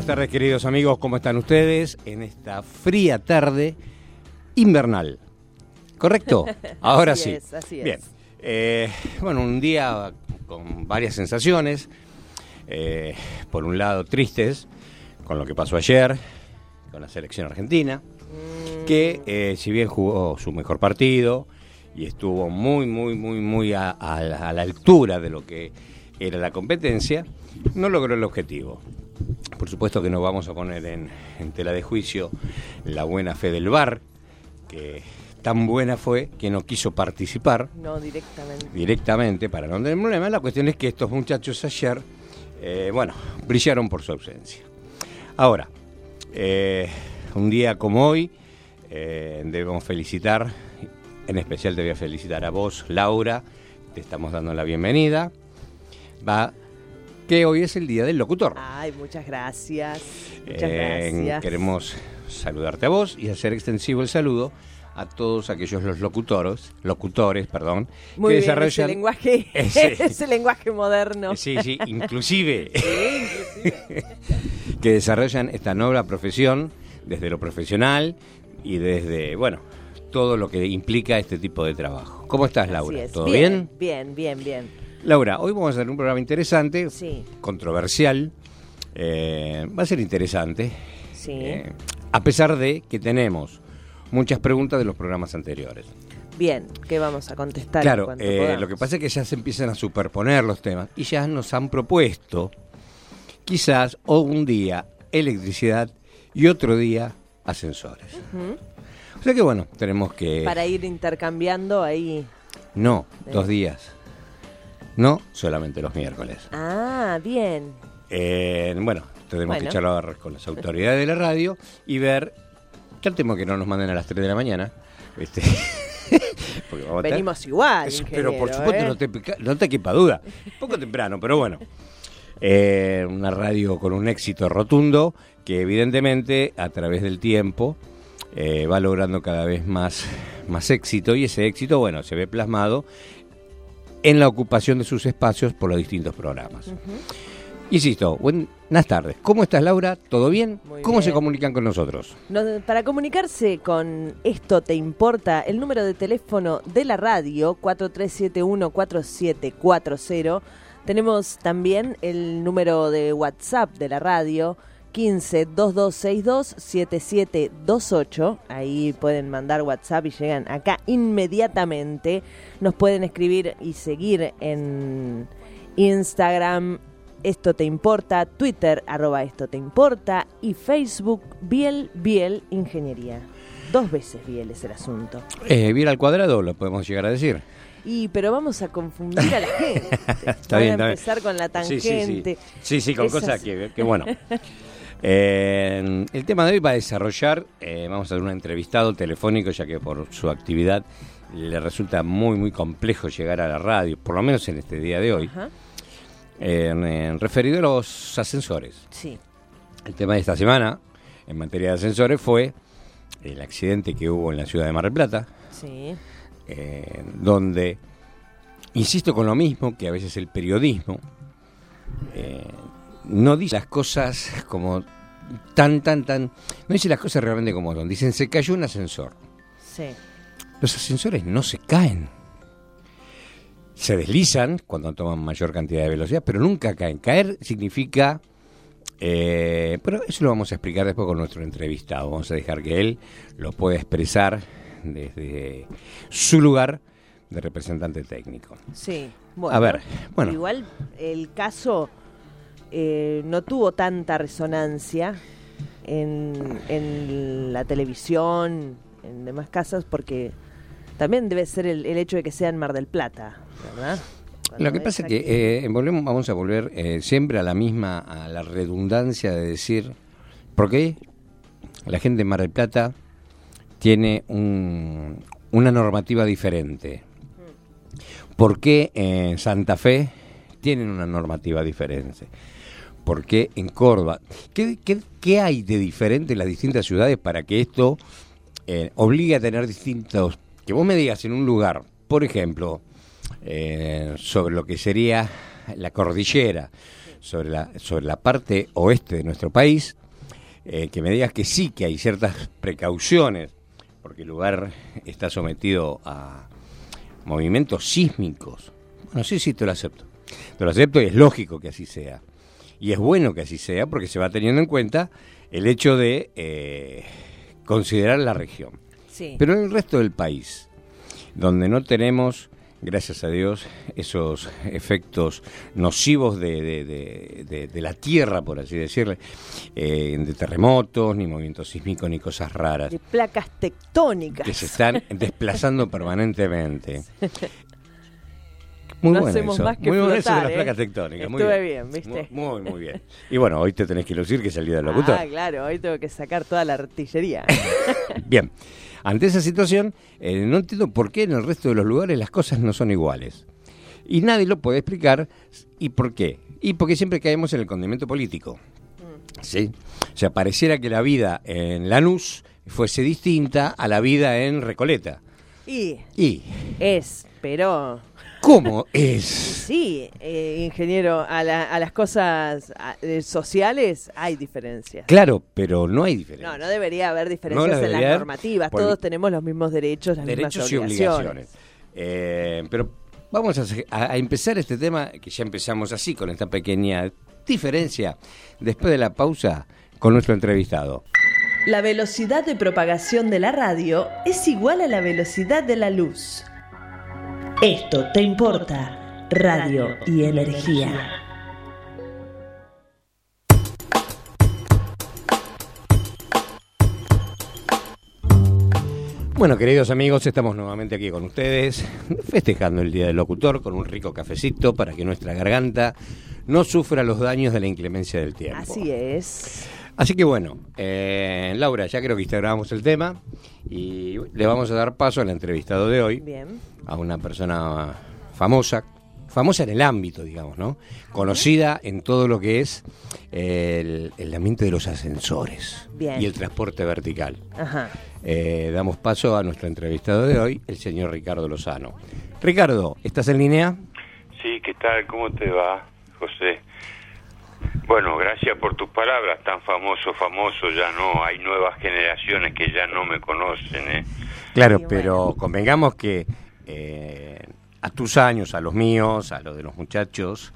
buenas tardes, queridos amigos. ¿Cómo están ustedes en esta fría tarde invernal? ¿Correcto? Ahora Así sí. es, así es. Bien. Eh, bueno, un día con varias sensaciones. Eh, por un lado, tristes con lo que pasó ayer con la selección argentina, que eh, si bien jugó su mejor partido y estuvo muy, muy, muy, muy a, a la- a la altura de lo que era la competencia, no logró el objetivo. Por supuesto que no vamos a poner en, en tela de juicio la buena fe del VAR, que tan buena fue que no quiso participar No directamente. directamente para no tener problema. La cuestión es que estos muchachos ayer, eh, bueno, brillaron por su ausencia. Ahora, eh, un día como hoy, eh, debemos felicitar, en especial te voy a felicitar a vos, Laura, te estamos dando la bienvenida. Va, que hoy es el día del locutor. Ay, muchas gracias. Muchas Eh, gracias. Queremos saludarte a vos y hacer extensivo el saludo a todos aquellos los locutores, locutores, perdón, Muy que bien, ese desarrollan lenguaje, Ese- ese lenguaje moderno. Eh, Sí, sí, inclusive que desarrollan esta noble profesión desde lo profesional y desde, bueno, todo lo que implica este tipo de trabajo. ¿Cómo estás, Laura? es. ¿Todo bien? Bien, bien, bien. Laura, hoy vamos a hacer un programa interesante, Sí, controversial, eh, va a ser interesante, sí. eh, a pesar de que tenemos muchas preguntas de los programas anteriores. Bien, ¿qué vamos a contestar? Claro, eh, lo que pasa es que ya se empiezan a superponer los temas y ya nos han propuesto quizás o un día electricidad y otro día ascensores. O sea que bueno, tenemos que... Para ir intercambiando ahí. No, dos días. No solamente los miércoles. Ah, bien. Eh, bueno, tenemos Bueno. que charlar con las autoridades de la radio y ver... Tratemos que no nos manden a las 3 de la mañana. este, porque vamos a estar- Venimos igual. Es- pero por supuesto, ¿eh? no, te, no te quepa duda. Poco temprano, pero bueno. Eh, una radio con un éxito rotundo que evidentemente a través del tiempo eh, va logrando cada vez más, más éxito y ese éxito, bueno, se ve plasmado en la ocupación de sus espacios por los distintos programas. Insisto, buenas tardes. ¿Cómo estás, Laura? ¿Todo bien? Muy ¿Cómo se comunican con nosotros? No, para comunicarse con Esto Te Importa, el número de teléfono de la radio, 4371-4740. Tenemos también el número de WhatsApp de la radio, 15-2262-7728. Ahí pueden mandar WhatsApp y llegan acá inmediatamente. Nos pueden escribir y seguir en Instagram, esto te importa, Twitter, arroba esto te importa y Facebook, Biel, Biel Ingeniería. Dos veces Biel es el asunto. Eh, bien al cuadrado, lo podemos llegar a decir. Y pero vamos a confundir a la gente. Está Voy bien, a bien. empezar con la Sí, sí, sí. tangente. Sí, sí, con Esas- cosas que, que bueno. Eh, el tema de hoy va a desarrollar, eh, vamos a hacer un entrevistado telefónico, ya que por su actividad le resulta muy, muy complejo llegar a la radio, por lo menos en este día de hoy, eh, referido a los ascensores. Sí. El tema de esta semana, en materia de ascensores, fue el accidente que hubo en la ciudad de Mar del Plata, Sí. eh, donde, insisto con lo mismo, que a veces el periodismo no dice las cosas como tan, tan, tan, no dice las cosas realmente como son. Dicen, se cayó un ascensor. Sí. Los ascensores no se caen. Se deslizan cuando toman mayor cantidad de velocidad, pero nunca caen. Caer significa... eh, pero eso lo vamos a explicar después con nuestro entrevistado. Vamos a dejar que él lo pueda expresar desde su lugar de representante técnico. Sí. Bueno, A ver, bueno. Igual el caso eh, no tuvo tanta resonancia en, en la televisión, en demás casas, porque también debe ser el, el hecho de que sea en Mar del Plata, ¿verdad? Lo que pasa es que eh, volvemos, vamos a volver eh, siempre a la misma, a la redundancia de decir, ¿por qué la gente de Mar del Plata tiene un, una normativa diferente? ¿Por qué en Santa Fe tienen una normativa diferente? ¿Por qué en Córdoba? ¿Qué, qué, hay de diferente en las distintas ciudades para que esto eh, obligue a tener distintos... Que vos me digas en un lugar, por ejemplo, eh, sobre lo que sería la cordillera, sobre la, sobre la parte oeste de nuestro país, eh, que me digas que sí, que hay ciertas precauciones, porque el lugar está sometido a movimientos sísmicos. Bueno, sí, sí, te lo acepto. Te lo acepto y es lógico que así sea. Y es bueno que así sea porque se va teniendo en cuenta el hecho de eh, considerar la región. Pero en el resto del país, donde no tenemos gracias a Dios, esos efectos nocivos de, la tierra, por así decirle, eh, de terremotos, ni movimientos sísmicos, ni cosas raras. De placas tectónicas. Que se están desplazando permanentemente. Muy bueno eso. Más que muy bueno eso de las ¿eh? placas tectónicas. Estuve muy bien. ¿viste? Muy, muy, bien. Y bueno, hoy te tenés que lucir que es el día del locutor. Ah, claro, hoy tengo que sacar toda la artillería. bien. Ante esa situación, eh, no entiendo por qué en el resto de los lugares las cosas no son iguales. Y nadie lo puede explicar. ¿Y por qué? Y porque siempre caemos en el condimento político. Mm. ¿Sí? O sea, pareciera que la vida en Lanús fuese distinta a la vida en Recoleta. Y, y. es, pero ¿Cómo es? Sí, eh, ingeniero, a, las cosas eh, sociales hay diferencias. Claro, pero no hay diferencias. No, no debería haber diferencias en las normativas. Todos tenemos los mismos derechos, las derechos mismas obligaciones. y obligaciones. Eh, pero vamos a, empezar este tema, que ya empezamos así, con esta pequeña diferencia, después de la pausa, con nuestro entrevistado. La velocidad de propagación de la radio es igual a la velocidad de la luz. Esto te importa, radio y energía. Bueno, queridos amigos, estamos nuevamente aquí con ustedes, festejando el Día del Locutor con un rico cafecito para que nuestra garganta no sufra los daños de la inclemencia del tiempo. Así es. Así que bueno, eh, Laura, ya creo que instauramos el tema y le vamos a dar paso al entrevistado de hoy. Bien. A una persona famosa, famosa en el ámbito, digamos, ¿no? Conocida en todo lo que es el, ambiente de los ascensores y el transporte vertical. Ajá. Eh, damos paso a nuestro entrevistado de hoy, el señor Ricardo Lozano. Ricardo, ¿estás en línea? Sí, ¿qué tal? ¿Cómo te va, José? Bueno, gracias por tus palabras, tan famoso, famoso, ya no, hay nuevas generaciones que ya no me conocen. ¿eh? Claro, pero convengamos que eh, a tus años, a los míos, a los de los muchachos,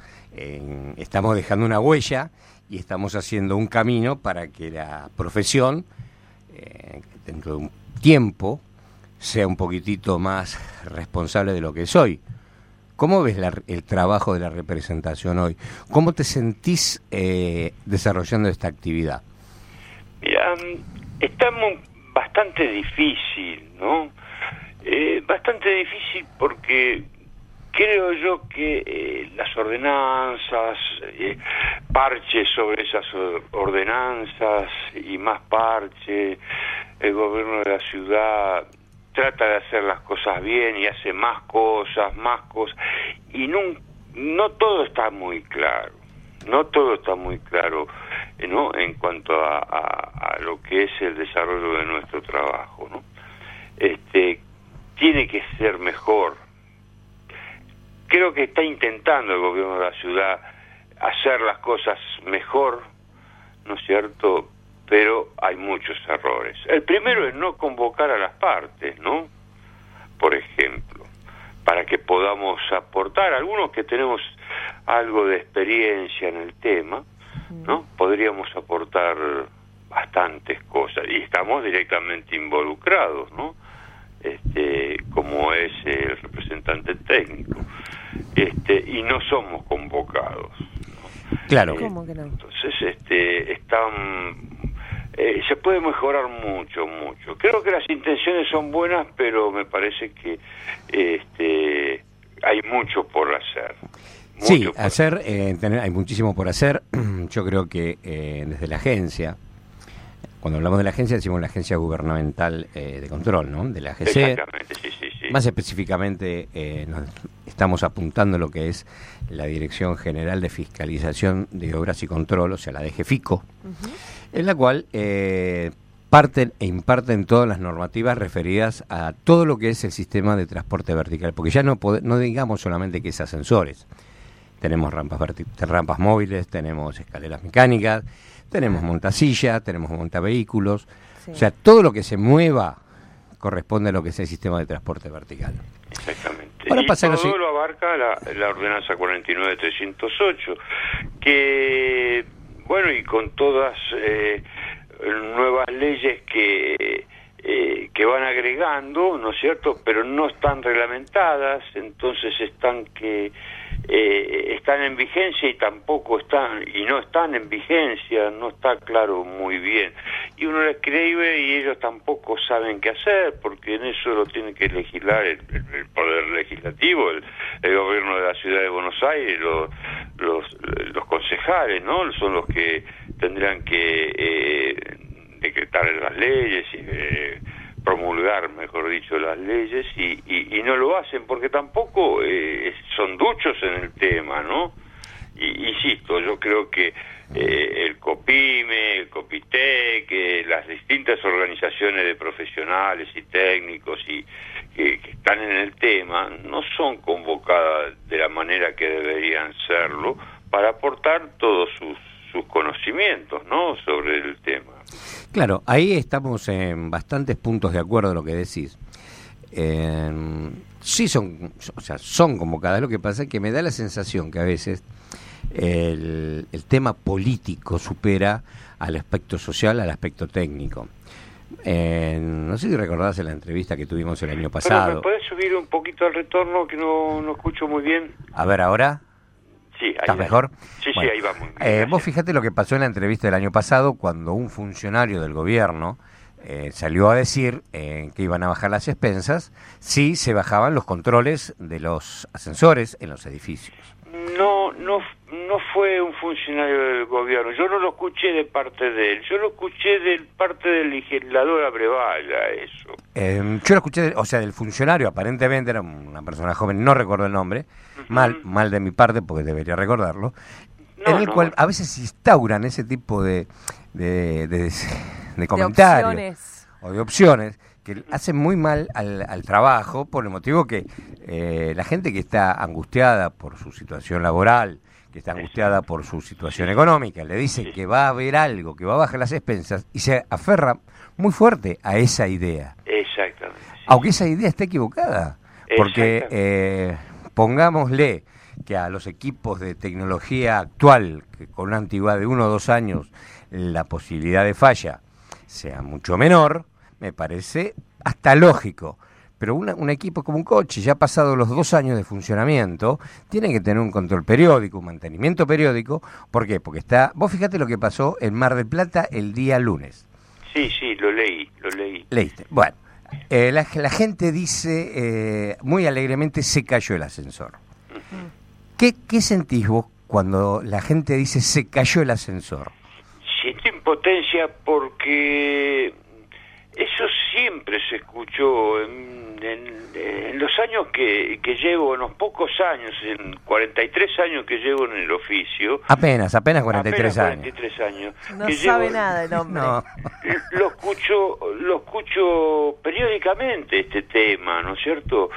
estamos dejando una huella y estamos haciendo un camino para que la profesión, eh, dentro de un tiempo, sea un poquitito más responsable de lo que soy. ¿Cómo ves el trabajo de la representación hoy? ¿Cómo te sentís eh, desarrollando esta actividad? Mira, estamos bastante difícil, ¿no? Eh, bastante difícil porque creo yo que eh, las ordenanzas, parches sobre esas ordenanzas y más parches, el gobierno de la ciudad trata de hacer las cosas bien y hace más cosas, más cosas, y no, todo está muy claro, no todo está muy claro eh, ¿no? en cuanto a, a, lo que es el desarrollo de nuestro trabajo. ¿no? Este, tiene que ser mejor. Creo que está intentando el gobierno de la ciudad hacer las cosas mejor, ¿no es cierto? Pero hay muchos errores. El primero es no convocar a las partes, ¿no? Por ejemplo, para que podamos aportar, algunos que tenemos algo de experiencia en el tema, ¿no? Podríamos aportar bastantes cosas y estamos directamente involucrados, ¿no? Este, como es el representante técnico, este, y no somos convocados. Claro. Entonces, este, están eh, se puede mejorar mucho, mucho. Creo que las intenciones son buenas, pero me parece que este, hay mucho por hacer. sí, hacer, eh, hay muchísimo por hacer. Yo creo que eh, desde la agencia, cuando hablamos de la agencia, decimos la agencia gubernamental eh, de control, ¿no? De la AGC. Exactamente, sí, sí, sí. Más específicamente, nos estamos apuntando lo que es la Dirección General de Fiscalización de Obras y Control, o sea, la DGFICO, en la cual parten e imparten todas las normativas referidas a todo lo que es el sistema de transporte vertical, porque ya no, no digamos solamente que es ascensores, tenemos rampas, rampas móviles, tenemos escaleras mecánicas, tenemos montasillas, tenemos montavehículos, o sea, todo lo que se mueva corresponde a lo que es el sistema de transporte vertical. Exactamente. Ahora y todo lo abarca la, la ordenanza 49.308, que, bueno, y con todas... Eh, nuevas leyes que, eh, que van agregando, ¿no es cierto?, pero no están reglamentadas, entonces están que eh, están en vigencia y tampoco están, y no están en vigencia, no está claro muy bien. Y uno les escribe y ellos tampoco saben qué hacer, porque en eso lo tiene que legislar el, Poder Legislativo, el, gobierno de la Ciudad de Buenos Aires, los, los, concejales, ¿no? Son los que tendrán que eh, decretar las leyes y eh, promulgar, mejor dicho, las leyes y, y, no lo hacen porque tampoco eh, son duchos en el tema, ¿no? Y, insisto, yo creo que eh, el COPIME, el COPITEC, que las distintas organizaciones de profesionales y técnicos y que, están en el tema no son convocadas de la manera que deberían serlo para aportar todos sus, sus conocimientos, ¿no? Sobre el tema. Claro, ahí estamos en bastantes puntos de acuerdo de lo que decís. sí son, o sea, son convocadas. Lo que pasa es que me da la sensación que a veces el, tema político supera al aspecto social, al aspecto técnico. no sé si recordás en la entrevista que tuvimos el año pasado. ¿Me puedes subir un poquito al retorno que no, no escucho muy bien? A ver, ahora. ¿Estás mejor? Sí, sí, ahí va muy bien. Eh, vos fíjate lo que pasó en la entrevista del año pasado cuando un funcionario del gobierno eh, salió a decir eh, que iban a bajar las expensas si se bajaban los controles de los ascensores en los edificios. No, no, no fue un funcionario del gobierno. Yo no lo escuché de parte de él. Yo lo escuché de parte del legislador Abrevaya, eso. Em, yo lo escuché, o sea, del funcionario, aparentemente era una persona joven, no recuerdo el nombre, mal, mal de mi parte porque debería recordarlo, en el cual a veces instauran ese tipo de, de, de, comentarios o de opciones que hacen muy mal al, al trabajo por el motivo que eh, la gente que está angustiada por su situación laboral, que está angustiada por su situación económica, le dice que va a haber algo, que va a bajar las expensas y se aferra muy fuerte a esa idea. Exactamente. Aunque esa idea esté equivocada, porque eh, pongámosle que a los equipos de tecnología actual, que con una antigüedad de uno o dos años, la posibilidad de falla sea mucho menor, me parece hasta lógico pero un equipo como un coche, ya pasado los dos años de funcionamiento, tiene que tener un control periódico, un mantenimiento periódico. ¿Por qué? Porque está. Vos fíjate lo que pasó en Mar del Plata el día lunes. Sí, sí, lo leí, lo leí. Leíste. Bueno, eh, la, gente dice eh, muy alegremente: se cayó el ascensor. ¿Qué, ¿Qué sentís vos cuando la gente dice se cayó el ascensor? Siento impotencia porque eso siempre se escuchó en, en, los años que, que, llevo, en los pocos años, en 43 años que llevo en el oficio. Apenas, apenas 43 apenas 43 años. No sabe nada el hombre. Lo escucho, lo escucho periódicamente este tema, ¿no es cierto?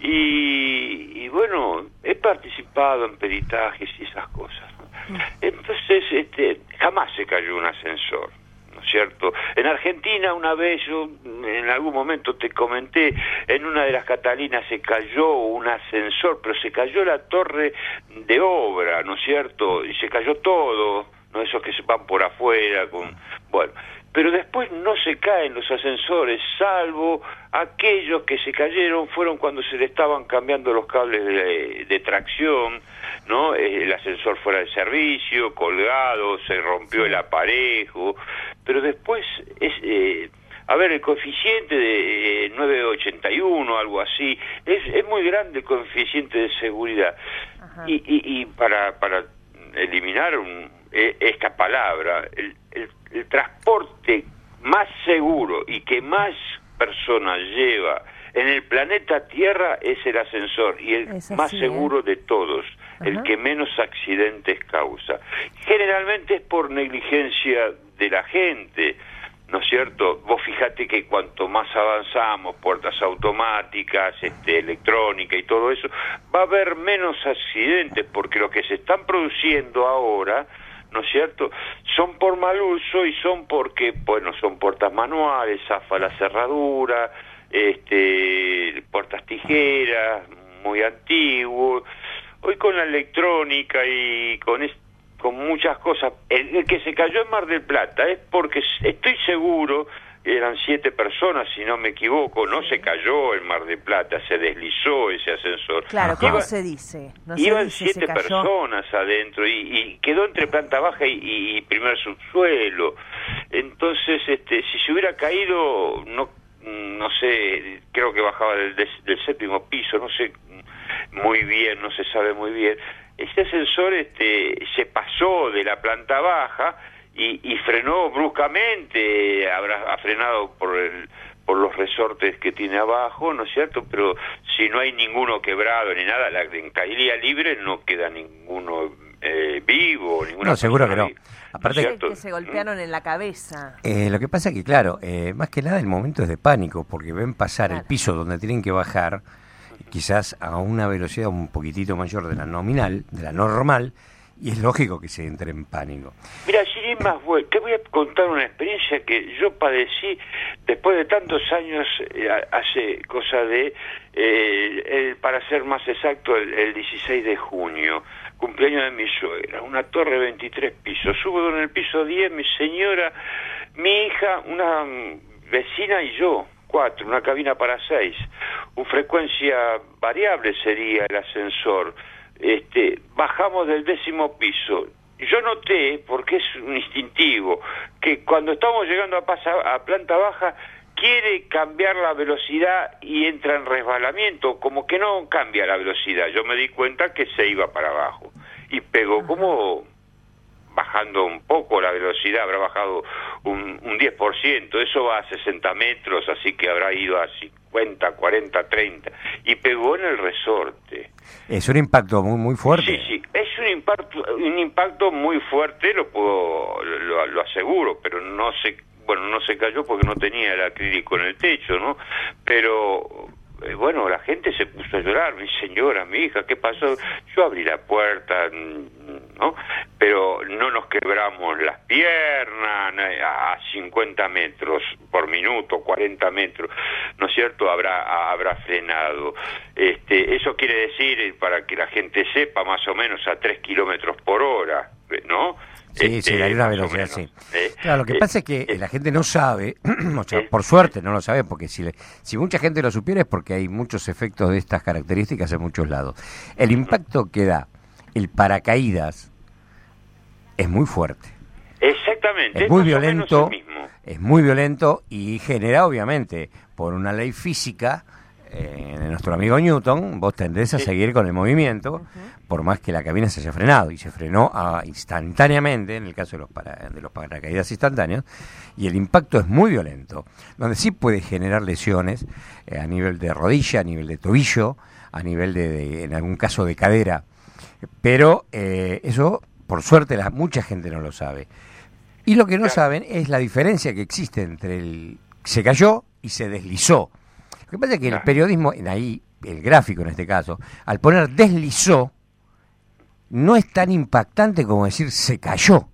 Y, y bueno, he participado en peritajes y esas cosas. Mm. Entonces, este, jamás se cayó un ascensor cierto? En Argentina una vez, yo en algún momento te comenté, en una de las Catalinas se cayó un ascensor, pero se cayó la torre de obra, ¿no es cierto? Y se cayó todo, ¿no? Esos que se van por afuera, con... Bueno, pero después no se caen los ascensores, salvo aquellos que se cayeron fueron cuando se le estaban cambiando los cables de, tracción, ¿no? El ascensor fuera de servicio, colgado, se rompió el aparejo, pero después es, eh, a ver, el coeficiente de 981, algo así, es, es muy grande el coeficiente de seguridad. Y, y, y, para, para eliminar e, esta palabra, el, el transporte más seguro y que más personas lleva en el planeta Tierra es el ascensor y el más ¿eh? seguro de todos, el que menos accidentes causa. Generalmente es por negligencia de la gente, ¿no es cierto? Vos fíjate que cuanto más avanzamos, puertas automáticas, este, electrónica y todo eso, va a haber menos accidentes porque lo que se están produciendo ahora ¿no es cierto? Son por mal uso y son porque, bueno, son puertas manuales, zafa la cerradura, este, puertas tijeras, muy antiguos. Hoy con la electrónica y con, con muchas cosas, el, que se cayó en Mar del Plata es porque estoy seguro eran siete personas, si no me equivoco, no se cayó en Mar del Plata, se deslizó ese ascensor. Claro, ¿cómo se dice? iban siete personas adentro y, quedó entre planta baja y, primer subsuelo. Entonces, este, si se hubiera caído, no, no sé, creo que bajaba del, del séptimo piso, no sé muy bien, no se sabe muy bien. Este ascensor este, se pasó de la planta baja y, frenó bruscamente, habrá ha frenado por el por los resortes que tiene abajo, ¿no es cierto? Pero si no hay ninguno quebrado ni nada, la, en caída libre no queda ninguno eh, vivo, ninguna No, seguro que no. Aparte que se golpearon en la cabeza. Eh, lo que pasa es que, claro, eh, más que nada el momento es de pánico, porque ven pasar el piso donde tienen que bajar, quizás a una velocidad un poquitito mayor de la nominal, de la normal, y es lógico que se entre en pánico. Mira, sin más, te voy a contar una experiencia que yo padecí después de tantos años, eh, hace cosa de, eh, para ser más exacto, el, 16 de junio, cumpleaños de mi suegra, una torre de 23 pisos. Subo en el piso 10, mi señora, mi hija, una vecina y yo cuatro, una cabina para seis, una frecuencia variable sería el ascensor este, bajamos del décimo piso. Yo noté, porque es un instintivo, que cuando estamos llegando a, a planta baja, quiere cambiar la velocidad y entra en resbalamiento, como que no cambia la velocidad. Yo me di cuenta que se iba para abajo y pegó como bajando un poco la velocidad, habrá bajado un, un 10%, eso va a 60 metros, así que habrá ido a 50, 40, 30, y pegó en el resorte. Es un impacto muy muy fuerte. Sí, sí, es un impacto, un impacto muy fuerte, lo puedo, lo, lo aseguro, pero no se, bueno, no se cayó porque no tenía el acrílico en el techo, ¿no? Pero eh, bueno, la gente se puso a llorar, mi señora, mi hija, ¿qué pasó? Yo abrí la puerta, mm, ¿no? Pero no nos quebramos las piernas a 50 metros por minuto, 40 metros, ¿no es cierto? Habrá, habrá frenado. Este, eso quiere decir, para que la gente sepa, más o menos a 3 kilómetros por hora, ¿no? Sí, sí, hay una velocidad, sí. ¿eh? Claro, lo que pasa es que la gente no sabe, o sea, por suerte no lo sabe, porque si, si mucha gente lo supiera es porque hay muchos efectos de estas características en muchos lados. El impacto que da el paracaídas es muy fuerte. Exactamente. Es muy violento, es muy violento y genera, obviamente, por una ley física, eh, de nuestro amigo Newton, vos tendés a seguir con el movimiento, por más que la cabina se haya frenado, y se frenó ah, instantáneamente, en el caso de los, de los paracaídas instantáneos, y el impacto es muy violento, donde sí puede generar lesiones eh, a nivel de rodilla, a nivel de tobillo, a nivel de, en algún caso, de cadera, pero eh, eso, por suerte, la, mucha gente no lo sabe. Y lo que no saben es la diferencia que existe entre el se cayó y se deslizó. Lo que pasa es que el periodismo, en ahí, el gráfico en este caso, al poner deslizó, no es tan impactante como decir se cayó.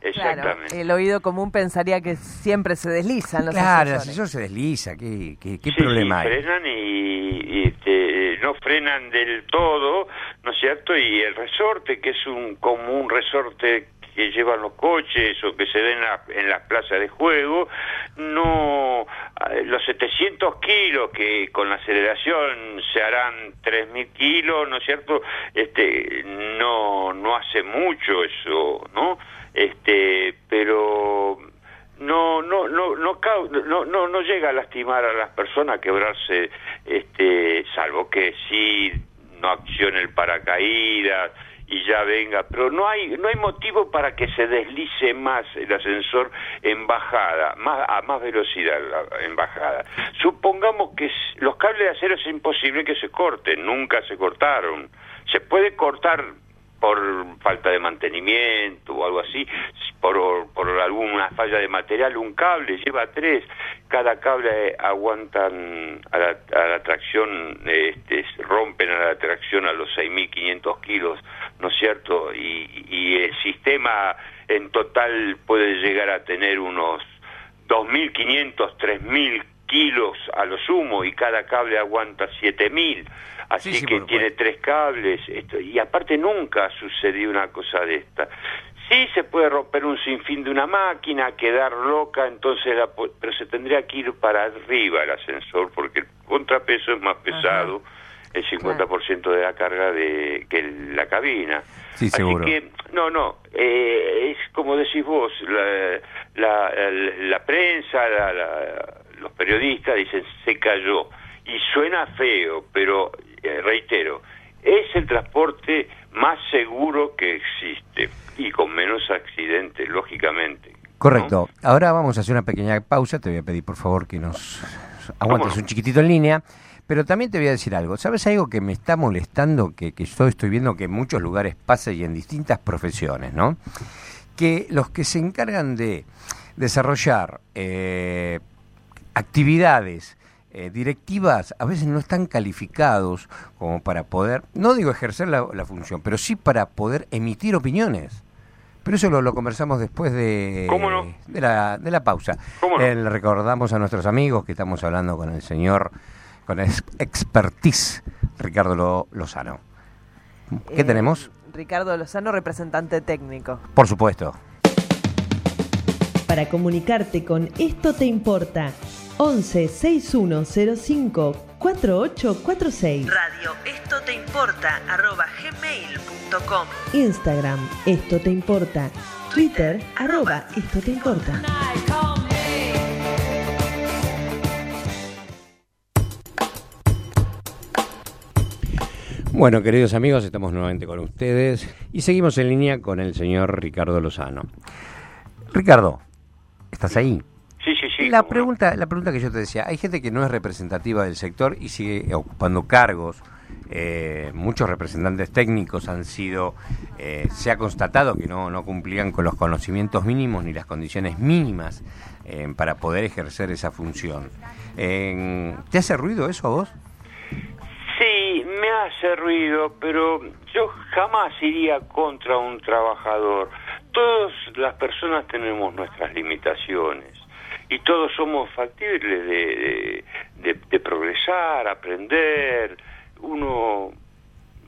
Exactamente. el oído común pensaría que siempre se deslizan los Claro, el ascensor se desliza, ¿qué, qué, problema hay? frenan y, este, no frenan del todo, ¿no es cierto? Y el resorte, que es un como un resorte que llevan los coches o que se ven en, las plazas de juego, no los 700 kilos que con la aceleración se harán 3.000 kilos, ¿no es cierto? Este, no, no hace mucho eso, ¿no? Este, pero no no no no no no, no llega a lastimar a las personas, a quebrarse, este, salvo que sí no accione el paracaídas y ya venga, pero no hay no hay motivo para que se deslice más el ascensor en bajada, más a más velocidad en bajada. Supongamos que los cables de acero es imposible que se corten, nunca se cortaron. Se puede cortar por falta de mantenimiento o algo así, por, por alguna falla de material, un cable lleva tres, cada cable aguantan a la, a la tracción, este, rompen a la tracción a los 6.500 kilos, ¿no es cierto? Y, y el sistema en total puede llegar a tener unos 2.500, 3.000 kilos a lo sumo y cada cable aguanta 7000 así que tiene tres cables esto, y aparte nunca sucedió una cosa de esta. Sí se puede romper un sinfín de una máquina quedar loca entonces pero se tendría que ir para arriba el ascensor porque el contrapeso es más pesado el 50% de la carga de que la cabina. Sí, así que no no eh, es como decís vos la, la, la, prensa la los periodistas dicen se cayó y suena feo, pero eh, reitero, es el transporte más seguro que existe y con menos accidentes, lógicamente. Correcto. Ahora vamos a hacer una pequeña pausa. Te voy a pedir, por favor, que nos aguantes un chiquitito en línea. Pero también te voy a decir algo. ¿Sabes algo que me está molestando? Que, que yo estoy viendo que en muchos lugares pasa y en distintas profesiones, ¿no? Que los que se encargan de desarrollar eh, actividades eh, directivas a veces no están calificados como para poder, no digo ejercer la, función, pero sí para poder emitir opiniones. Pero eso lo, conversamos después de, de, la, de la pausa. Eh, le recordamos a nuestros amigos que estamos hablando con el señor, con expertise, Ricardo Lozano. ¿Qué eh, tenemos? Ricardo Lozano, representante técnico. Por supuesto. Para comunicarte con Esto Te Importa, 11 6105 4846. Radio Esto Te Importa arroba gmail.com. Instagram Esto Te Importa. Twitter arroba Esto Te Importa. Bueno, queridos amigos, estamos nuevamente con ustedes y seguimos en línea con el señor Ricardo Lozano. Ricardo, ¿estás ahí? La pregunta, la pregunta que yo te decía, hay gente que no es representativa del sector y sigue ocupando cargos. Eh, muchos representantes técnicos han sido, eh, se ha constatado que no, no cumplían con los conocimientos mínimos ni las condiciones mínimas eh, para poder ejercer esa función. ¿Te hace ruido eso a vos? Sí, me hace ruido, pero yo jamás iría contra un trabajador. Todas las personas tenemos nuestras limitaciones y todos somos factibles de, de, progresar, aprender, uno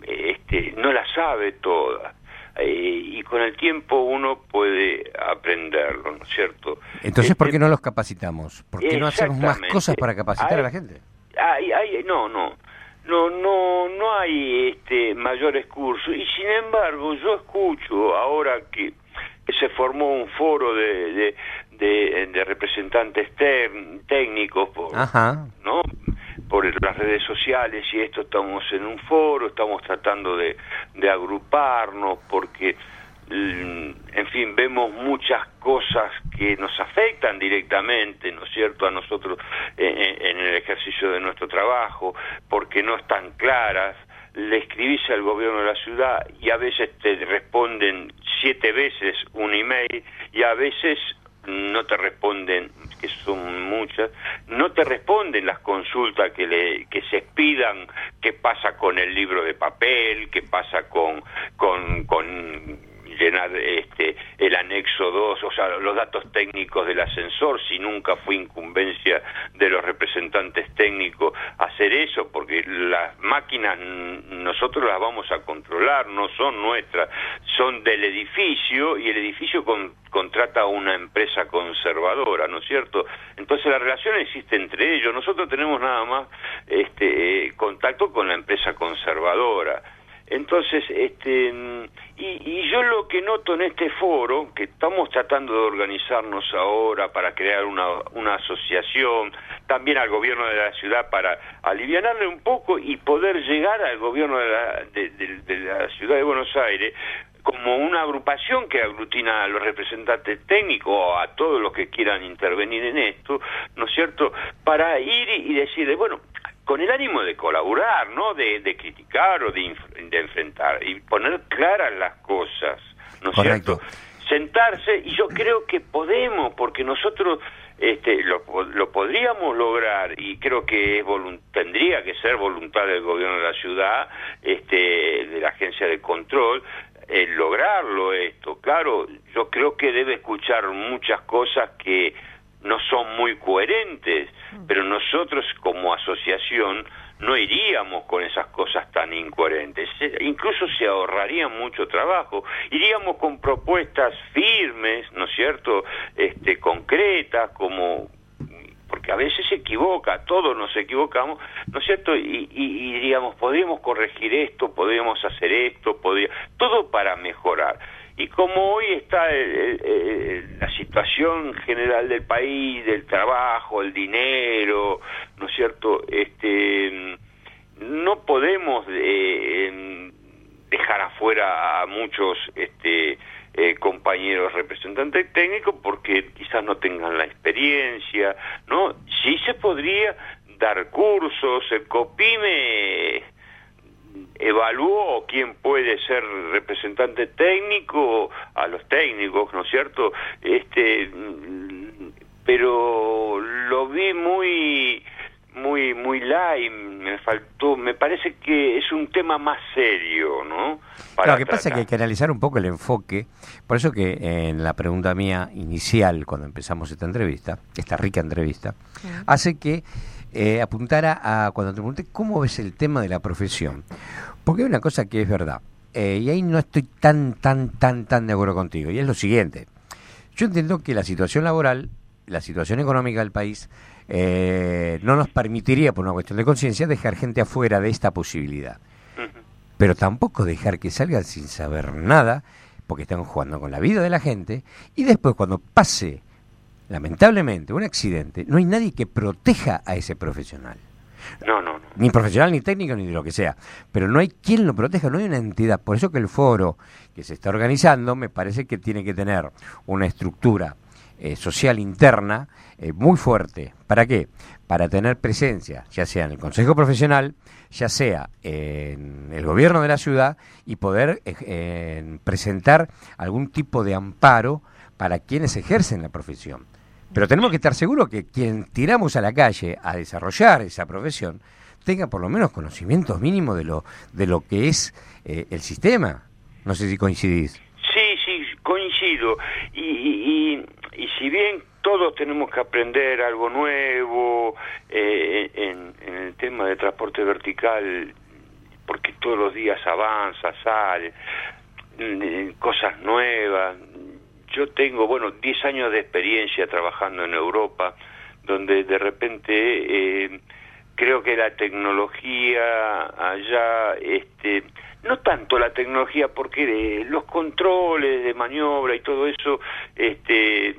este, no la sabe toda. Eh, y con el tiempo uno puede aprenderlo, ¿no es cierto? Entonces, ¿por qué este, no los capacitamos? ¿Por qué no hacemos más cosas para capacitar a la gente? Hay, hay, no, no, no, no, no hay este, mayores cursos. Y sin embargo, yo escucho ahora que se formó un foro de, de, representantes técnicos por, ¿no? por las redes sociales y esto estamos en un foro, estamos tratando de, de agruparnos porque mm, en fin, vemos muchas cosas que nos afectan directamente, ¿no es cierto?, a nosotros en, el ejercicio de nuestro trabajo, porque no están claras, le escribís al gobierno de la ciudad y a veces te responden siete veces un email y a veces no te responden, que son muchas, no te responden las consultas que, le, que se pidan, qué pasa con el libro de papel, qué pasa con, con, con llenar este el anexo 2, o sea, los datos técnicos del ascensor, si nunca fue incumbencia de los representantes técnicos hacer eso, porque las máquinas nosotros las vamos a controlar, no son nuestras, son del edificio y el edificio contrata a una empresa conservadora, ¿no es cierto? Entonces la relación existe entre ellos, nosotros tenemos nada más este eh, contacto con la empresa conservadora Entonces, este, y, y, yo lo que noto en este foro, que estamos tratando de organizarnos ahora para crear una, una asociación, también al gobierno de la ciudad para aliviarle un poco y poder llegar al gobierno de la, de la ciudad de Buenos Aires como una agrupación que aglutina a los representantes técnicos a todos los que quieran intervenir en esto, ¿no es cierto?, para ir y decirle, bueno, con el ánimo de colaborar, no de, criticar o de, enfrentar, y poner claras las cosas, ¿no es cierto? Sentarse, y yo creo que podemos, porque nosotros este, lo, lo podríamos lograr, y creo que es tendría que ser voluntad del gobierno de la ciudad, este, de la agencia de control, el lograrlo esto. Claro, yo creo que debe escuchar muchas cosas que no son muy coherentes, mm. pero nosotros como asociación no iríamos con esas cosas tan incoherentes. Incluso se ahorraría mucho trabajo. Iríamos con propuestas firmes, ¿no es cierto?, este, concretas, como porque a veces se equivoca, todos nos equivocamos, ¿no es cierto? Y, y, diríamos, podríamos corregir esto, podríamos hacer esto, podría, todo para mejorar. Y como hoy está la situación general del país, del trabajo, el dinero, ¿no es cierto? Este, no podemos eh, dejar afuera a muchos este, eh, compañeros representantes técnicos porque quizás no tengan la experiencia, ¿no? Sí se podría dar cursos, el COPIME evaluó quién puede ser representante técnico a los técnicos, ¿no es cierto? Este, pero lo vi muy muy muy light, me faltó, me parece que es un tema más serio, ¿no? Para lo que pasa es que hay que analizar un poco el enfoque, por eso que en la pregunta mía inicial, cuando empezamos esta entrevista, esta rica entrevista, hace que eh, apuntara a, cuando te pregunté, ¿cómo ves el tema de la profesión? Porque hay una cosa que es verdad, eh, y ahí no estoy tan, tan, tan, tan de acuerdo contigo, y es lo siguiente. Yo entiendo que la situación laboral, la situación económica del país, eh, no nos permitiría, por una cuestión de conciencia, dejar gente afuera de esta posibilidad. Pero tampoco dejar que salgan sin saber nada, porque están jugando con la vida de la gente, y después cuando pase, lamentablemente, un accidente, no hay nadie que proteja a ese profesional. No, no, no. Ni profesional, ni técnico, ni de lo que sea. Pero no hay quien lo proteja, no hay una entidad. Por eso que el foro que se está organizando me parece que tiene que tener una estructura eh, social interna eh, muy fuerte. ¿Para qué? Para tener presencia, ya sea en el Consejo Profesional, ya sea en el gobierno de la ciudad y poder eh, presentar algún tipo de amparo para quienes ejercen la profesión. Pero tenemos que estar seguros que quien tiramos a la calle a desarrollar esa profesión tenga por lo menos conocimientos mínimos de lo, de lo que es el sistema. No sé si coincidís. Sí, sí, coincido. y y si bien todos tenemos que aprender algo nuevo eh, en, el tema de transporte vertical, porque todos los días avanza, sale, mm, cosas nuevas. Yo tengo, bueno, 10 años de experiencia trabajando en Europa, donde de repente eh, creo que la tecnología allá, este, no tanto la tecnología, porque los controles de maniobra y todo eso, este,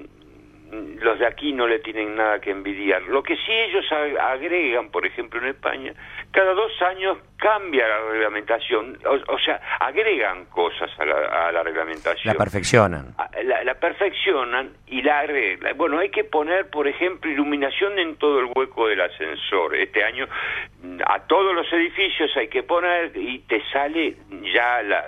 los de aquí no le tienen nada que envidiar. Lo que sí ellos agregan, por ejemplo en España, cada dos años cambia la reglamentación, o, sea, agregan cosas a la, reglamentación. La perfeccionan. La, perfeccionan y la arreglan. Bueno, hay que poner, por ejemplo, iluminación en todo el hueco del ascensor. Este año a todos los edificios hay que poner y te sale ya la,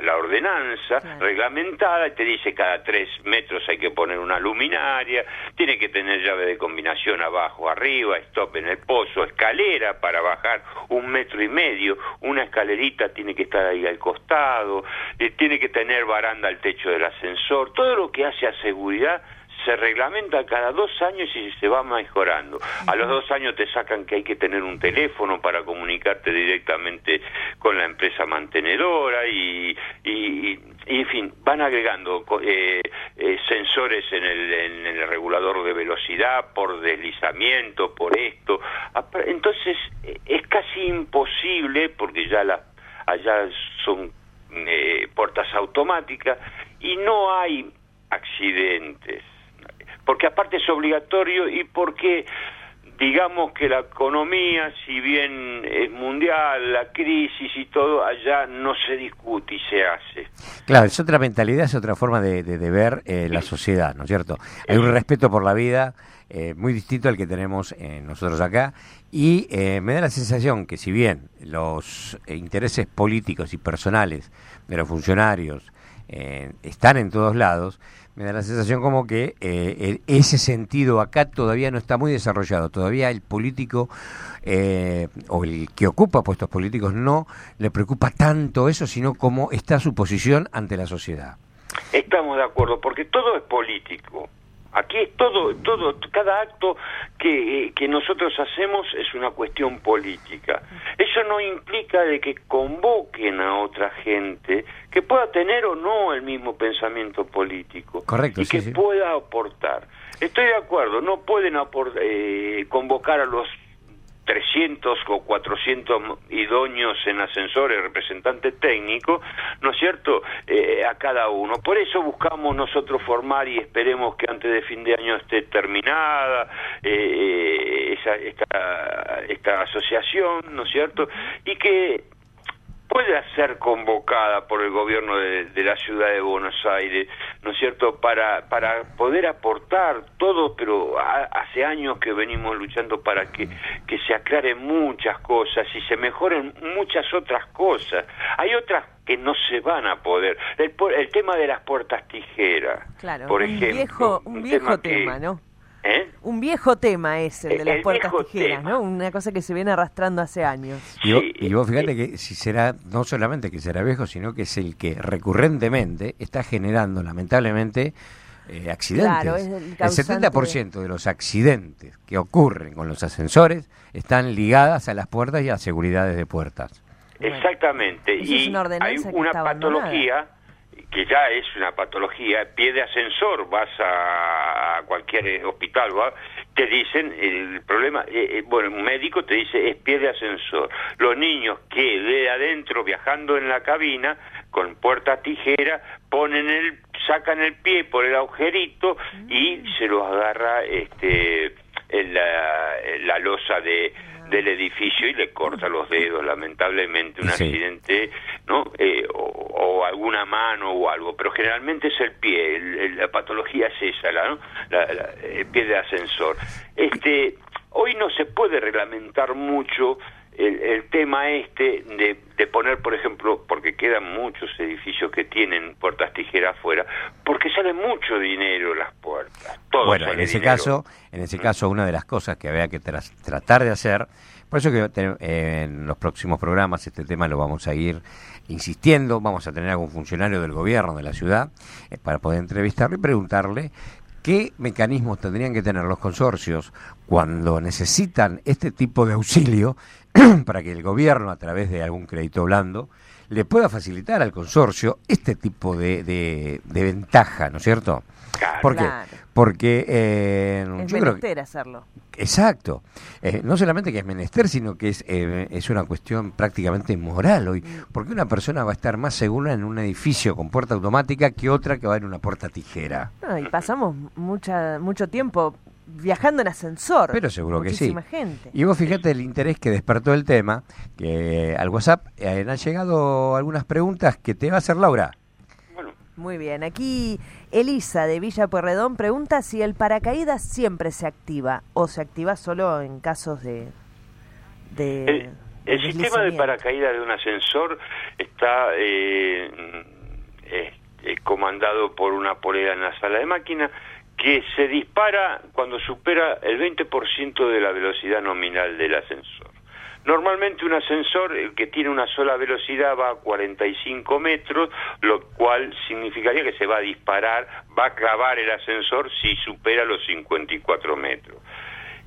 la, ordenanza reglamentada y te dice cada tres metros hay que poner una luminaria, tiene que tener llave de combinación abajo, arriba, stop en el pozo, escalera para bajar un metro y medio, una escalerita tiene que estar ahí al costado, eh, tiene que tener baranda al techo del ascensor, todo lo que hace a seguridad se reglamenta cada dos años y se va mejorando. A los dos años te sacan que hay que tener un teléfono para comunicarte directamente con la empresa mantenedora y, y, en fin, van agregando eh, eh, sensores en el, en el regulador de velocidad por deslizamiento, por esto. Entonces es casi imposible, porque ya la allá son eh, puertas automáticas y no hay accidentes, porque aparte es obligatorio y porque digamos que la economía, si bien es mundial, la crisis y todo, allá no se discute y se hace. Claro, es otra mentalidad, es otra forma de, ver eh, la sociedad, ¿no es cierto? Hay un respeto por la vida eh, muy distinto al que tenemos nosotros acá y eh, me da la sensación que si bien los intereses políticos y personales de los funcionarios están en todos lados, me da la sensación como que eh, ese sentido acá todavía no está muy desarrollado. Todavía el político eh, o el que ocupa puestos políticos no le preocupa tanto eso, sino cómo está su posición ante la sociedad. Estamos de acuerdo, porque todo es político. Aquí es todo, todo, cada acto que, que, nosotros hacemos es una cuestión política. Eso no implica de que convoquen a otra gente que pueda tener o no el mismo pensamiento político Correcto, y que pueda aportar. Estoy de acuerdo, no pueden eh, convocar a los 300 o 400 idóneos en ascensores, representante técnico, ¿no es cierto?, eh, a cada uno. Por eso buscamos nosotros formar y esperemos que antes de fin de año esté terminada eh, esa, esta, esta asociación, ¿no es cierto?, y que pueda ser convocada por el gobierno de, la ciudad de Buenos Aires, ¿no es cierto?, para, para poder aportar todo, pero hace años que venimos luchando para que, que se aclaren muchas cosas y se mejoren muchas otras cosas. Hay otras que no se van a poder. El, el tema de las puertas tijeras, claro, por un ejemplo. Viejo, un, viejo tema, ¿no? ¿Eh? Un viejo tema ese, el de las puertas tijeras, ¿no? Una cosa que se viene arrastrando hace años. Y, vos, fíjate que si será, no solamente que será viejo, sino que es el que recurrentemente está generando, lamentablemente, eh, accidentes. el, 70% de... los accidentes que ocurren con los ascensores están ligadas a las puertas y a seguridades de puertas. Exactamente. y hay una patología que ya es una patología, pie de ascensor, vas a cualquier hospital, te dicen, el problema, eh, eh, bueno, un médico te dice es pie de ascensor. Los niños que de adentro viajando en la cabina, con puerta tijera, ponen el, sacan el pie por el agujerito y se los agarra este, la, la losa de del edificio y le corta los dedos, lamentablemente, un accidente, ¿no? Eh, o, alguna mano o algo, pero generalmente es el pie, la patología es esa, ¿no? el pie de ascensor. Este, hoy no se puede reglamentar mucho el, tema este de, de, poner, por ejemplo, porque quedan muchos edificios que tienen puertas tijeras afuera, porque sale mucho dinero las puertas. bueno, en ese caso, en ese caso, una de las cosas que había que tratar de hacer, por eso que eh, en los próximos programas este tema lo vamos a ir insistiendo, vamos a tener algún funcionario del gobierno de la ciudad eh, para poder entrevistarle y preguntarle qué mecanismos tendrían que tener los consorcios cuando necesitan este tipo de auxilio para que el gobierno, a través de algún crédito blando, le pueda facilitar al consorcio este tipo de, de, ventaja, ¿no es cierto? ¿Por qué? Porque eh, es menester hacerlo. Exacto. Eh, no solamente que es menester, sino que es, eh, es una cuestión prácticamente moral hoy. Mm. Porque una persona va a estar más segura en un edificio con puerta automática que otra que va en una puerta tijera. y pasamos mucha, mucho tiempo viajando en ascensor. Pero seguro que sí. Gente. Y vos fíjate el interés que despertó el tema, que al WhatsApp eh, han llegado algunas preguntas que te va a hacer Laura. Muy bien, aquí Elisa de Villa Puerredón pregunta si el paracaídas siempre se activa o se activa solo en casos de... de el, sistema de paracaídas de un ascensor está eh, comandado por una polea en la sala de máquina que se dispara cuando supera el 20% de la velocidad nominal del ascensor. Normalmente un ascensor que tiene una sola velocidad va a 45 metros, lo cual significaría que se va a disparar, va a clavar el ascensor si supera los 54 metros.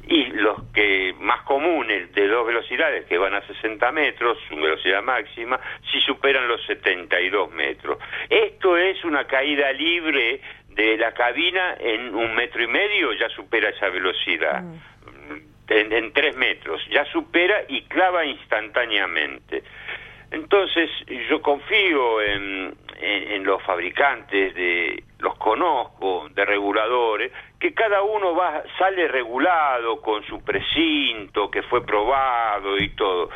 Y los que más comunes de dos velocidades, que van a 60 metros, su velocidad máxima, si superan los 72 metros. Esto es una caída libre de la cabina en un metro y medio ya supera esa velocidad. Mm. En, tres metros, ya supera y clava instantáneamente. Entonces yo confío en, en, los fabricantes, de los conozco, de reguladores, que cada uno va sale regulado con su precinto, que fue probado y todo.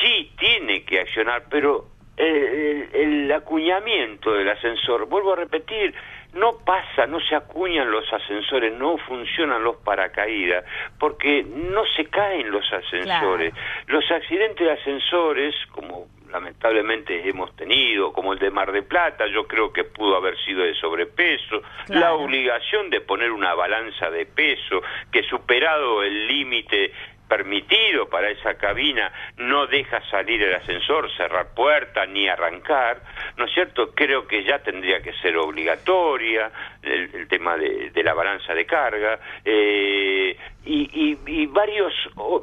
Sí tiene que accionar, pero el, el acuñamiento del ascensor, vuelvo a repetir, no pasa, no se acuñan los ascensores, no funcionan los paracaídas, porque no se caen los ascensores. Los accidentes de ascensores, como lamentablemente hemos tenido, como el de Mar de Plata, yo creo que pudo haber sido de sobrepeso, la obligación de poner una balanza de peso que superado el límite permitido para esa cabina no deja salir el ascensor, cerrar puertas ni arrancar, ¿no es cierto? Creo que ya tendría que ser obligatoria el, tema de, la balanza de carga eh, y, varios,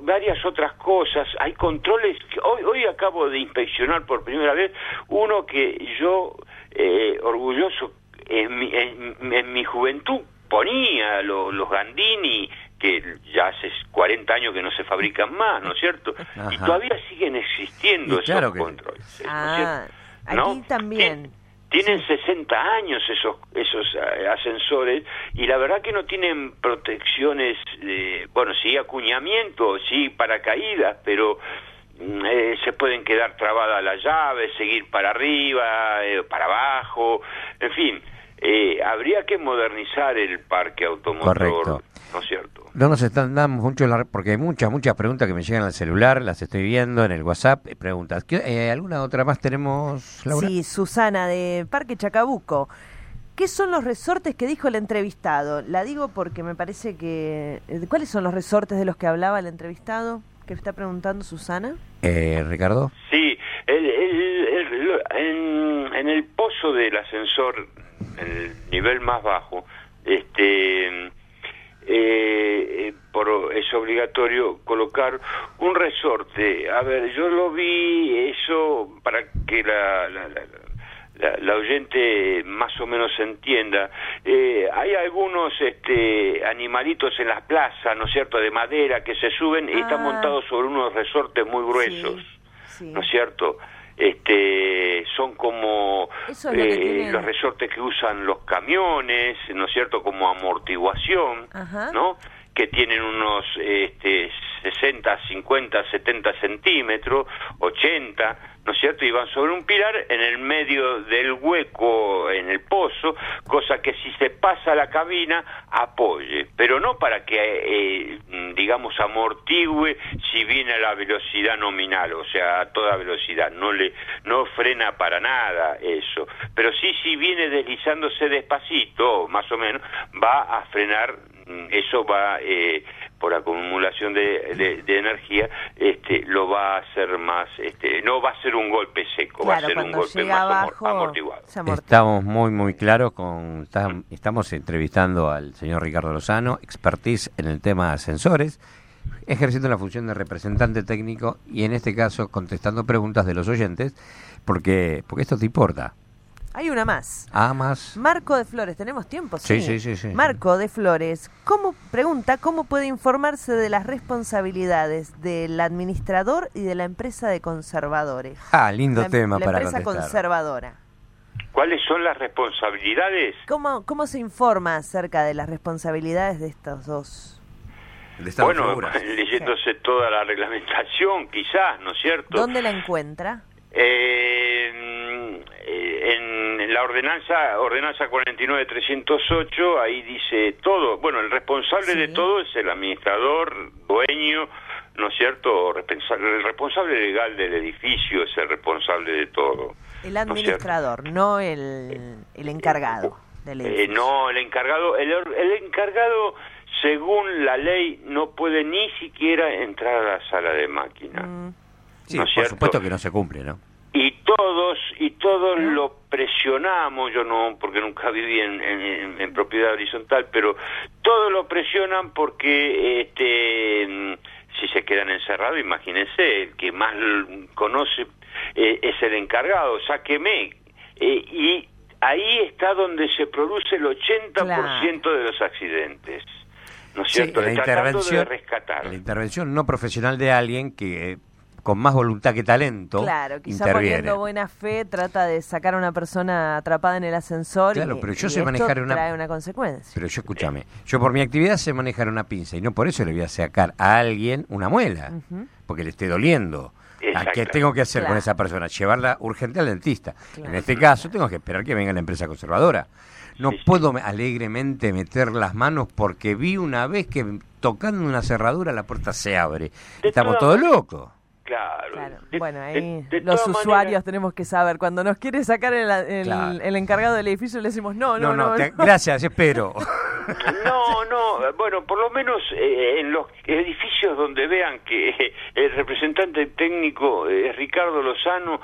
varias otras cosas. Hay controles, que hoy, hoy acabo de inspeccionar por primera vez uno que yo, eh, orgulloso, en mi, en, mi juventud ponía los Gandini que ya hace 40 años que no se fabrican más, ¿no es cierto? Y todavía siguen existiendo esos controles. Ah, aquí también. Tienen 60 años esos esos eh, ascensores y la verdad que no tienen protecciones, bueno, sí acuñamiento, sí paracaídas, pero mm, eh, se pueden quedar trabadas las llaves, seguir para arriba, eh, para abajo, en fin, habría que modernizar el parque automotor, ¿no es cierto? No nos están dando mucho, porque hay muchas, muchas preguntas que me llegan al celular, las estoy viendo en el WhatsApp, eh, preguntas. Eh, ¿Alguna otra más tenemos, Laura? Sí, Susana, de Parque Chacabuco. ¿Qué son los resortes que dijo el entrevistado? La digo porque me parece que... Eh, ¿Cuáles son los resortes de los que hablaba el entrevistado? Que está preguntando Susana. Eh, Ricardo. Sí, en, en el pozo del ascensor, en el nivel más bajo, este eh, eh, por, es obligatorio colocar un resorte. A ver, yo lo vi eso para que la, la, oyente más o menos entienda. Eh, hay algunos este, animalitos en las plazas, ¿no es cierto?, de madera que se suben y están ah. montados sobre unos resortes muy gruesos, ¿no es cierto?, este son como eh, los resortes que usan los camiones, ¿no es cierto?, como amortiguación, ¿no? Que tienen unos este, 60, 50, 70 centímetros, 80, ¿no es cierto? Y van sobre un pilar en el medio del hueco, en el pozo, cosa que si se pasa la cabina, apoye, pero no para que, eh, digamos, amortigue si viene a la velocidad nominal, o sea, a toda velocidad, no le, no frena para nada eso, pero sí si viene deslizándose despacito, más o menos, va a frenar, mm, eso va, eh, por acumulación de, de, energía, este, lo va a hacer más, este, no va a ser un golpe seco, va a ser un golpe más amortiguado. Estamos muy, muy claros con, estamos entrevistando al señor Ricardo Lozano, expertise en el tema de ascensores, ejerciendo la función de representante técnico y en este caso contestando preguntas de los oyentes, porque, porque esto te importa. Hay una más. Ah, más. Marco de Flores, ¿tenemos tiempo? Sí, sí, sí. sí, Marco de Flores, ¿cómo, pregunta, ¿cómo puede informarse de las responsabilidades del administrador y de la empresa de conservadores? Ah, lindo em- tema para La empresa conservadora. ¿Cuáles son las responsabilidades? ¿Cómo, ¿Cómo se informa acerca de las responsabilidades de estos dos? bueno, leyéndose toda la reglamentación, quizás, ¿no es cierto? ¿Dónde la encuentra? Eh, en la ordenanza, ordenanza 49308, ahí dice todo. Bueno, el responsable de todo es el administrador, dueño, ¿no es cierto? El responsable legal del edificio es el responsable de todo. El administrador, no, el, el, encargado del eh, edificio. no, el encargado, el, el encargado, según la ley, no puede ni siquiera entrar a la sala de máquina. Mm. Sí, por supuesto que no se cumple, ¿no? Y todos y todos lo presionamos yo no porque nunca viví en, en, propiedad horizontal pero todos lo presionan porque este si se quedan encerrados imagínense el que más conoce eh, es el encargado sáqueme eh, y ahí está donde se produce el 80% de los accidentes ¿no es cierto? la intervención, de rescatar. la intervención no profesional de alguien que con más voluntad que talento Claro, quizá interviene. poniendo buena fe trata de sacar a una persona atrapada en el ascensor Claro, y, pero yo y sé esto manejar una- trae una consecuencia. Pero yo escúchame, yo por mi actividad sé manejar una pinza y no por eso le voy a sacar a alguien una muela, porque le esté doliendo. ¿A qué Exacto. tengo que hacer con esa persona? Llevarla urgente al dentista. Claro. En este caso tengo que esperar que venga la empresa conservadora. No Sí, puedo me- alegremente meter las manos porque vi una vez que tocando una cerradura la puerta se abre. De Estamos todos locos. Claro. Claro. De- bueno, ahí de los usuarios tenemos que saber. Cuando nos quiere sacar el, el- Claro. el encargado del edificio, le decimos no, No, no, no, no. te- no. gracias, espero. No, no, bueno, por lo menos eh, en los edificios donde vean que eh, el representante técnico es Ricardo Lozano,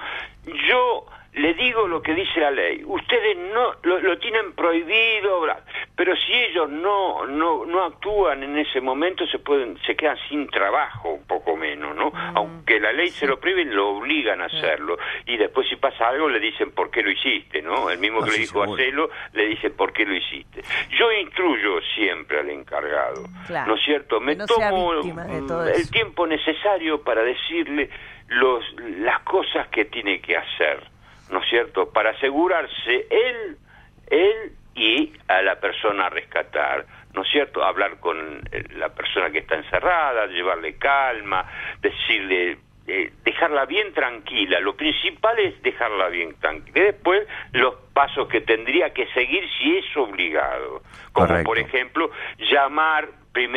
yo le digo lo que dice la ley. Ustedes no lo, lo tienen prohibido, bla, pero si ellos no, no no actúan en ese momento se pueden se quedan sin trabajo, un poco menos, ¿no? Aunque la ley se lo prohíbe, lo obligan a hacerlo y después si pasa algo le dicen por qué lo hiciste, ¿no? El mismo que le dijo a. Celo le dice por qué lo hiciste. Yo instruyo siempre al encargado, Claro. ¿no es cierto? Me no tomo mm, el tiempo necesario para decirle los las cosas que tiene que hacer, ¿no es cierto? Para asegurarse él, él y a la persona a rescatar. ¿No es cierto? Hablar con eh, la persona que está encerrada, llevarle calma, decirle, eh, dejarla bien tranquila. Lo principal es dejarla bien tranquila. Y después los pasos que tendría que seguir si es obligado. Como Correcto. por ejemplo, llamar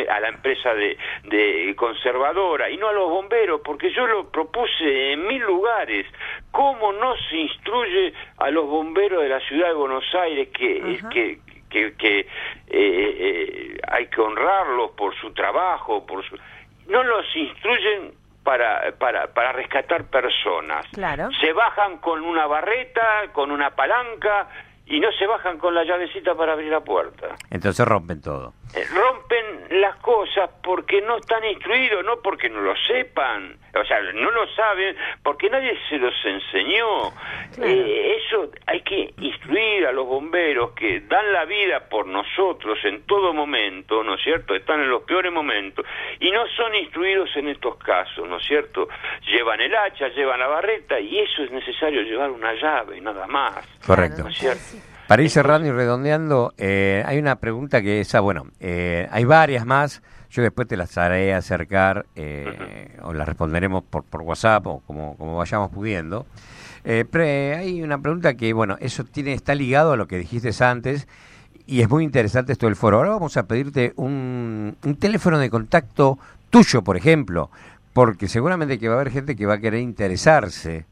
a la empresa de, de conservadora y no a los bomberos, porque yo lo propuse en mil lugares. ¿Cómo no se instruye a los bomberos de la ciudad de Buenos Aires que, Ajá. que, que, que, eh, eh, hay que honrarlos por su trabajo, por su... No los instruyen para, para, para rescatar personas. Claro. Se bajan con una barreta, con una palanca y no se bajan con la llavecita para abrir la puerta. Entonces rompen todo. Eh, rompen las cosas porque no están instruidos, no porque no lo sepan, o sea, no lo saben, porque nadie se los enseñó. Claro. Eh, eso hay que instruir a los bomberos que dan la vida por nosotros en todo momento, ¿no es cierto? Están en los peores momentos y no son instruidos en estos casos, ¿no es cierto? Llevan el hacha, llevan la barreta y eso es necesario llevar una llave y nada más. Correcto. ¿No es cierto? Para ir cerrando y redondeando, eh, hay una pregunta que esa, bueno, eh, hay varias más. Yo después te las haré acercar eh, o las responderemos por, por WhatsApp o como, como vayamos pudiendo. Eh, pre- hay una pregunta que, bueno, eso tiene está ligado a lo que dijiste antes y es muy interesante esto del foro. Ahora vamos a pedirte un, un teléfono de contacto tuyo, por ejemplo, porque seguramente que va a haber gente que va a querer interesarse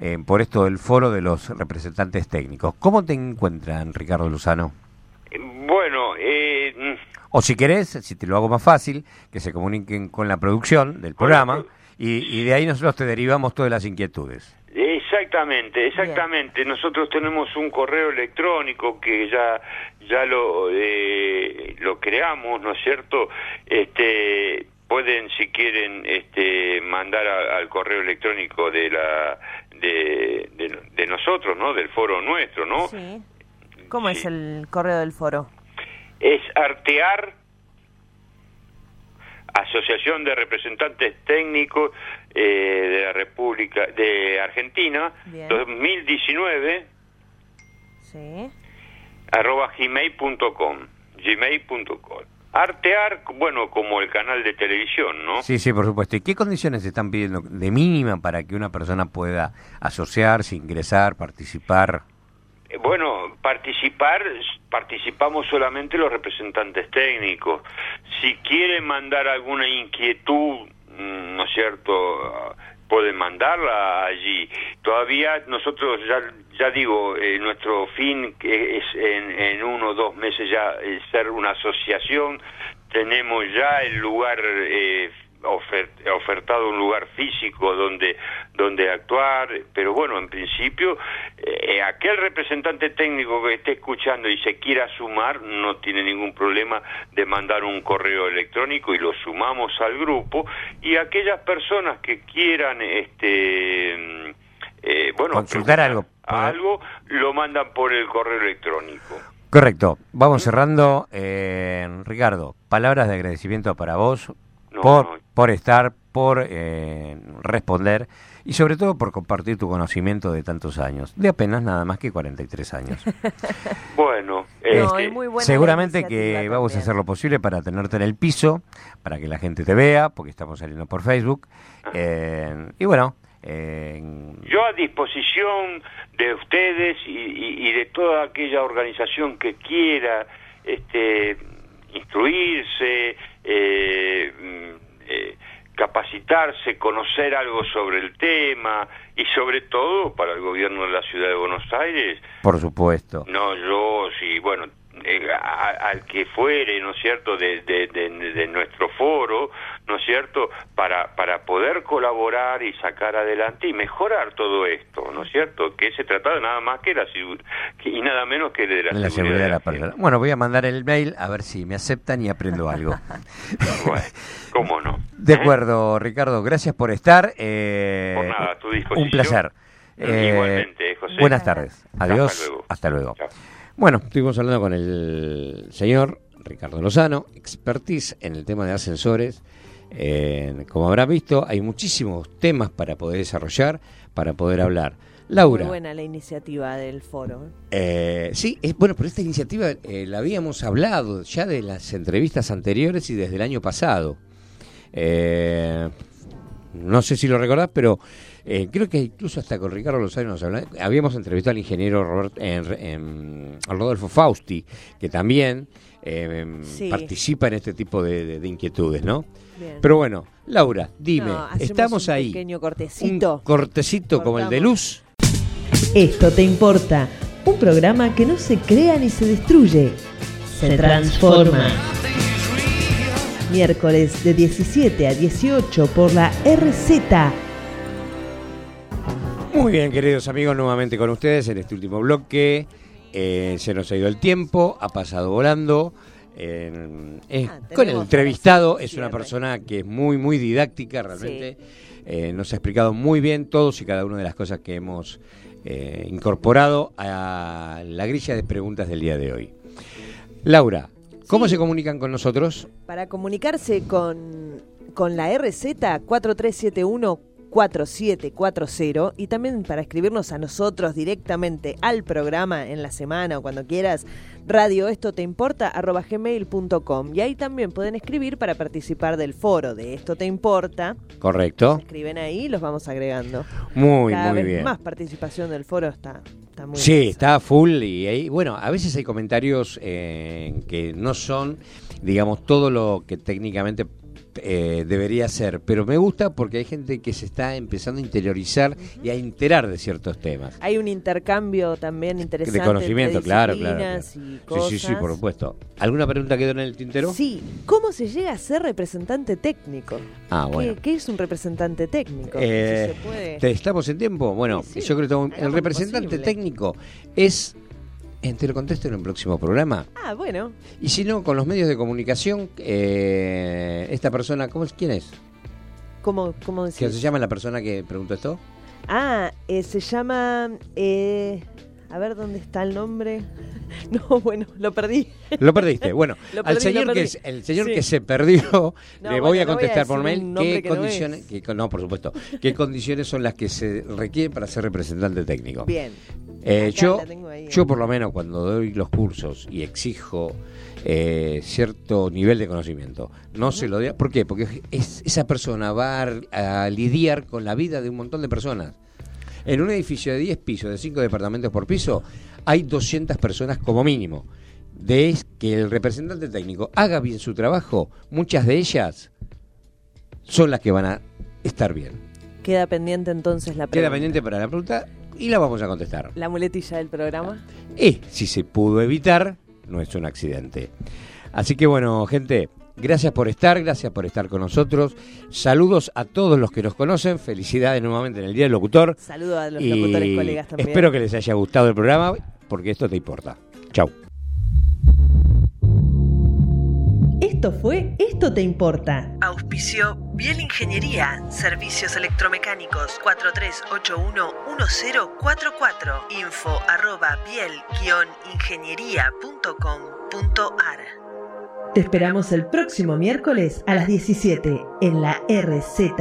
eh, por esto del foro de los representantes técnicos. ¿Cómo te encuentran, Ricardo Luzano? Bueno, eh, O si querés, si te lo hago más fácil, que se comuniquen con la producción del programa y, y de ahí nosotros te derivamos todas las inquietudes. Exactamente, exactamente. Nosotros tenemos un correo electrónico que ya ya lo eh, lo creamos, ¿no es cierto? Este pueden si quieren este mandar a- al correo electrónico de la de, de, de nosotros, ¿no? Del foro nuestro, ¿no? Sí. ¿Cómo es el correo del foro? Es artear Asociación de Representantes Técnicos eh, de la República de Argentina Bien. 2019 Sí. arroba gmail.com gmail.com artear bueno como el canal de televisión no Sí, sí, por supuesto. ¿Y qué condiciones se están pidiendo de mínima para que una persona pueda asociarse, ingresar, participar? Eh, bueno participar participamos solamente los representantes técnicos si quieren mandar alguna inquietud mm, no es cierto pueden mandarla allí. Todavía nosotros ya ya digo eh, nuestro fin es en, en uno o dos meses ya eh, ser una asociación. Tenemos ya el lugar eh, ofertado un lugar físico donde donde actuar pero bueno en principio eh, aquel representante técnico que esté escuchando y se quiera sumar no tiene ningún problema de mandar un correo electrónico y lo sumamos al grupo y aquellas personas que quieran este mm, eh, bueno Consultar algo. algo lo mandan por el correo electrónico Correcto. Vamos cerrando. Eh, Ricardo, palabras de agradecimiento para vos. No, por, no. por estar, por eh, responder y sobre todo por compartir tu conocimiento de tantos años, de apenas nada más que 43 años. Bueno, No, este, muy Seguramente que vamos a hacer lo posible para tenerte en el piso, para que la gente te vea, porque estamos saliendo por Facebook. Eh, y bueno, eh, yo a disposición de ustedes y, y- y de toda aquella organización que quiera este, instruirse, eh, mm, eh, capacitarse, conocer algo sobre el tema y sobre todo para el gobierno de la ciudad de Buenos Aires, por supuesto. no yo, sí, bueno, eh, a- al que fuere, ¿no es cierto?, de, de- de- de nuestro foro, ¿no es cierto?, para, para poder colaborar y sacar adelante y mejorar todo esto, ¿no es cierto?, que se trataba nada más que la que- y nada menos que de la, seguridad de la gente. persona. Bueno, voy a mandar el mail a ver si me aceptan y aprendo algo. Bueno, ¿cómo no? De ¿Eh? acuerdo, Ricardo, gracias por estar. eh, Por nada, a tu disposición. Un placer. Eh, igualmente, José. Buenas tardes. Hasta Adiós. luego. Hasta luego. Chao. Bueno, estuvimos hablando con el señor Ricardo Lozano, expertise en el tema de ascensores. Eh, como habrán visto, hay muchísimos temas para poder desarrollar, para poder hablar. Laura, Muy buena la iniciativa del foro. eh, sí, es, bueno, pero esta iniciativa eh, la habíamos hablado ya de las entrevistas anteriores y desde el año pasado. Eh, no sé si lo recordás, pero eh, creo que incluso hasta con Ricardo Lozano nos hablaba- habíamos entrevistado al ingeniero Robert- en- en- al Rodolfo Fausti, que también eh, Sí. participa en este tipo de, de- de inquietudes, ¿no? Bien. Pero bueno, Laura, dime, No, estamos un ahí. pequeño cortecito. Un cortecito como el de luz. Esto te importa. Un programa que no se crea ni se destruye. Se transforma. Miércoles de 17 a 18 por la RZ. Muy bien, queridos amigos, nuevamente con ustedes en este último bloque. Eh, se nos ha ido el tiempo, ha pasado volando. Eh, eh, Ah, con el entrevistado es una persona que es muy, muy didáctica realmente. Eh, nos ha explicado muy bien todos y cada una de las cosas que hemos eh, incorporado a la grilla de preguntas del día de hoy. Laura, ¿cómo Sí. se comunican con nosotros? Para comunicarse con, con la RZ 4371 4740 y también para escribirnos a nosotros directamente al programa en la semana o cuando quieras, radio esto te importa arroba gmail.com y ahí también pueden escribir para participar del foro de esto te importa. Correcto. Escriben ahí y los vamos agregando. Muy, Cada muy vez bien. más participación del foro está, está muy Sí, está full y ahí, bueno, a veces hay comentarios eh, que no son, digamos, todo lo que técnicamente eh, debería ser, pero me gusta porque hay gente que se está empezando a interiorizar y a enterar de ciertos temas. Hay un intercambio también interesante. De conocimiento, claro, claro. disciplinas claro. y Sí, sí, sí, por supuesto. ¿Alguna pregunta quedó en el tintero? Sí, ¿cómo se llega a ser representante técnico? Ah, bueno. ¿Qué, qué es un representante técnico? Eh, Si se puede- ¿te- ¿Estamos en tiempo? Bueno, Sí, sí. yo creo que el representante posible. técnico es, te lo contesto en un próximo programa, Ah, bueno. Y si no, con los medios de comunicación, eh, esta persona, ¿cómo es? ¿quién es? ¿Cómo, cómo ¿Qué decir? se llama la persona que preguntó esto? Ah, eh, se llama... eh, a ver dónde está el nombre. No, bueno, lo perdí. Lo perdiste. Bueno, Lo al perdí, lo señor que el señor Sí. que se perdió, No, le bueno, voy a no voy a contestar por mail qué que no condiciones, es. qué- no, por supuesto, qué condiciones son las que se requieren para ser representante técnico. Bien. Eh, yo, ahí. yo por lo menos cuando doy los cursos y exijo eh, cierto nivel de conocimiento, no se lo doy. ¿Por qué? Porque es, esa persona va a, a lidiar con la vida de un montón de personas. En un edificio de 10 pisos, de 5 departamentos por piso, hay 200 personas como mínimo. De que el representante técnico haga bien su trabajo, muchas de ellas son las que van a estar bien. Queda pendiente entonces la Queda pregunta. pendiente para la pregunta y la vamos a contestar. La muletilla del programa. Y si se pudo evitar, no es un accidente. Así que bueno, gente, gracias por estar, gracias por estar con nosotros. Saludos a todos los que nos conocen. Felicidades nuevamente en el Día del Locutor. Saludo a los y locutores colegas también. espero que les haya gustado el programa, porque esto te importa. Chau. Esto fue Esto te importa. Auspicio Biel Ingeniería, Servicios Electromecánicos 4381-1044. Info arroba biel-ingeniería.com.ar Te esperamos el próximo miércoles a las 17 en la RZ